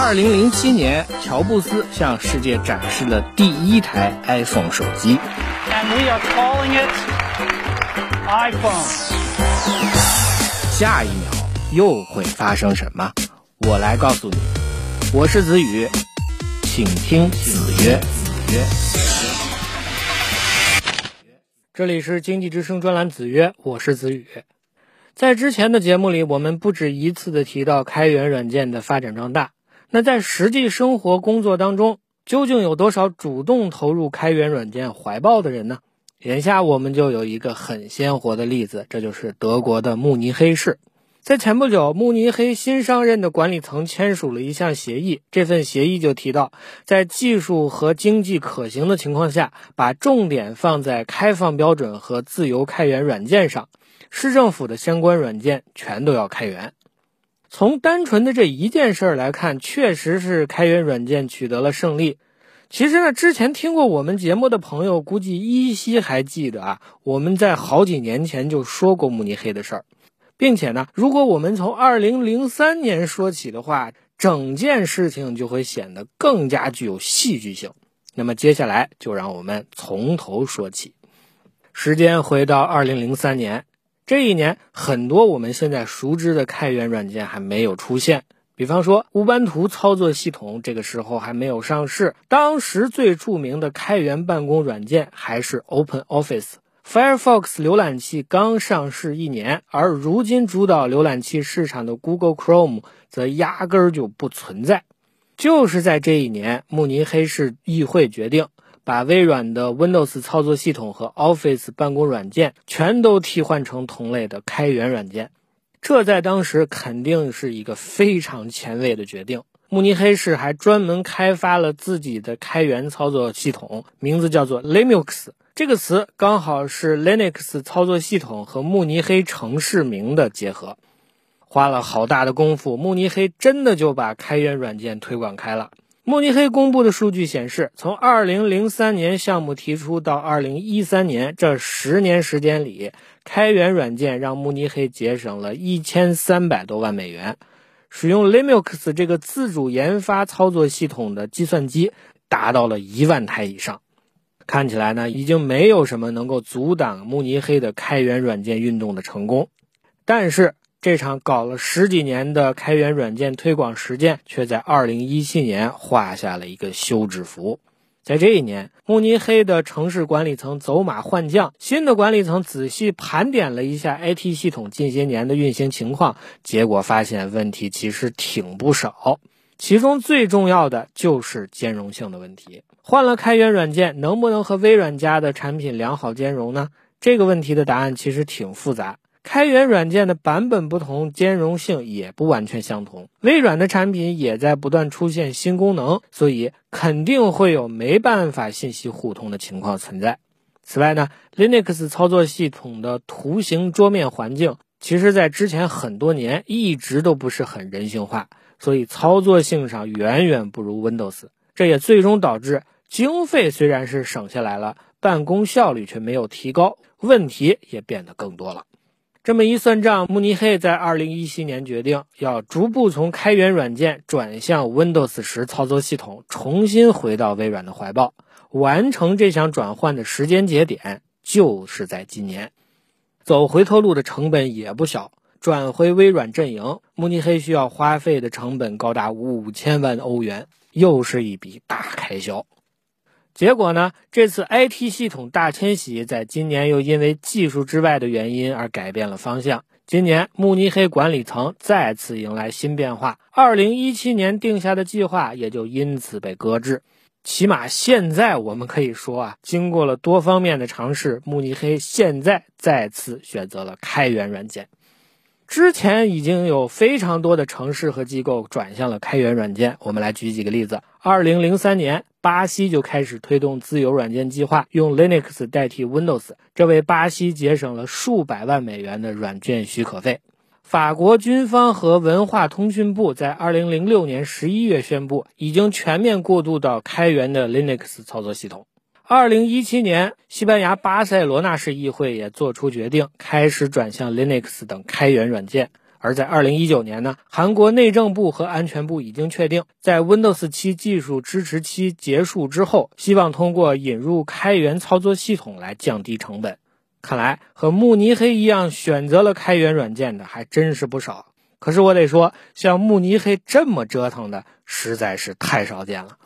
二零零七年，乔布斯向世界展示了第一台 iPhone 手机。And we are calling it iPhone. 下一秒又会发生什么？我来告诉你。我是子宇，请听子曰。子曰。这里是经济之声专栏子曰，我是子宇。在之前的节目里，我们不止一次的提到开源软件的发展壮大。那在实际生活工作当中，究竟有多少主动投入开源软件怀抱的人呢？眼下我们就有一个很鲜活的例子，这就是德国的慕尼黑市。在前不久，慕尼黑新上任的管理层签署了一项协议，这份协议就提到，在技术和经济可行的情况下，把重点放在开放标准和自由开源软件上，市政府的相关软件全都要开源。从单纯的这一件事儿来看，确实是开源软件取得了胜利。其实呢，之前听过我们节目的朋友估计依稀还记得啊，我们在好几年前就说过慕尼黑的事儿，并且呢，如果我们从2003年说起的话，整件事情就会显得更加具有戏剧性。那么接下来就让我们从头说起，时间回到2003年。这一年，很多我们现在熟知的开源软件还没有出现。比方说，乌班图操作系统这个时候还没有上市。当时最著名的开源办公软件还是 Open Office。Firefox 浏览器刚上市一年，而如今主导浏览器市场的 Google Chrome 则压根儿就不存在。就是在这一年，慕尼黑市议会决定。把微软的 Windows 操作系统和 Office 办公软件全都替换成同类的开源软件，这在当时肯定是一个非常前卫的决定。慕尼黑市还专门开发了自己的开源操作系统，名字叫做 Linux。这个词刚好是 Linux 操作系统和慕尼黑城市名的结合。花了好大的功夫，慕尼黑真的就把开源软件推广开了。慕尼黑公布的数据显示，从2003年项目提出到2013年这十年时间里，开源软件让慕尼黑节省了一千三百多万美元。使用 Linux 这个自主研发操作系统的计算机达到了一万台以上。看起来呢，已经没有什么能够阻挡慕尼黑的开源软件运动的成功。但是，这场搞了十几年的开源软件推广实践，却在2017年画下了一个休止符。在这一年，慕尼黑的城市管理层走马换将，新的管理层仔细盘点了一下 IT 系统近些年的运行情况，结果发现问题其实挺不少。其中最重要的就是兼容性的问题。换了开源软件，能不能和微软家的产品良好兼容呢？这个问题的答案其实挺复杂。开源软件的版本不同，兼容性也不完全相同。微软的产品也在不断出现新功能，所以肯定会有没办法信息互通的情况存在。此外呢，Linux 操作系统的图形桌面环境，其实在之前很多年一直都不是很人性化，所以操作性上远远不如 Windows。这也最终导致经费虽然是省下来了，办公效率却没有提高，问题也变得更多了。这么一算账，慕尼黑在2017年决定要逐步从开源软件转向 Windows 十操作系统，重新回到微软的怀抱。完成这项转换的时间节点就是在今年。走回头路的成本也不小，转回微软阵营，慕尼黑需要花费的成本高达五千万欧元，又是一笔大开销。结果呢？这次 IT 系统大迁徙在今年又因为技术之外的原因而改变了方向。今年慕尼黑管理层再次迎来新变化，2017年定下的计划也就因此被搁置。起码现在我们可以说啊，经过了多方面的尝试，慕尼黑现在再次选择了开源软件。之前已经有非常多的城市和机构转向了开源软件。我们来举几个例子：2003年，巴西就开始推动自由软件计划，用 Linux 代替 Windows，这为巴西节省了数百万美元的软件许可费。法国军方和文化通讯部在2006年11月宣布，已经全面过渡到开源的 Linux 操作系统。2017年，西班牙巴塞罗那市议会也做出决定，开始转向 Linux 等开源软件。而在2019年呢，韩国内政部和安全部已经确定，在 Windows 7技术支持期结束之后，希望通过引入开源操作系统来降低成本。看来和慕尼黑一样选择了开源软件的还真是不少。可是我得说，像慕尼黑这么折腾的实在是太少见了。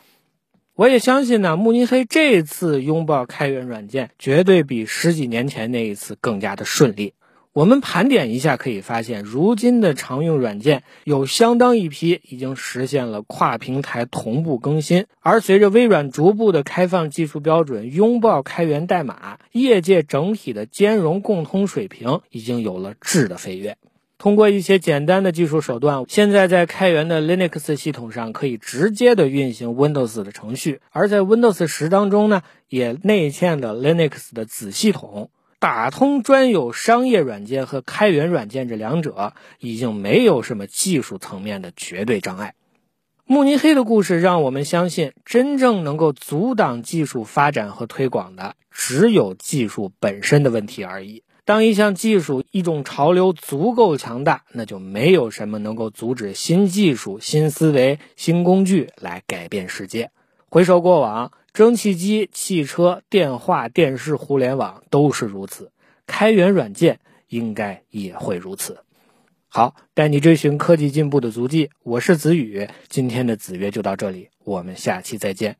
我也相信呢，慕尼黑这次拥抱开源软件，绝对比十几年前那一次更加的顺利。我们盘点一下，可以发现，如今的常用软件有相当一批已经实现了跨平台同步更新。而随着微软逐步的开放技术标准，拥抱开源代码，业界整体的兼容共通水平已经有了质的飞跃。通过一些简单的技术手段，现在在开源的 Linux 系统上可以直接的运行 Windows 的程序，而在 Windows 十当中呢，也内嵌了 Linux 的子系统。打通专有商业软件和开源软件这两者，已经没有什么技术层面的绝对障碍。慕尼黑的故事让我们相信，真正能够阻挡技术发展和推广的，只有技术本身的问题而已。当一项技术、一种潮流足够强大，那就没有什么能够阻止新技术、新思维、新工具来改变世界。回首过往。蒸汽机、汽车、电话、电视、互联网都是如此，开源软件应该也会如此。好，带你追寻科技进步的足迹，我是子宇。今天的子曰就到这里，我们下期再见。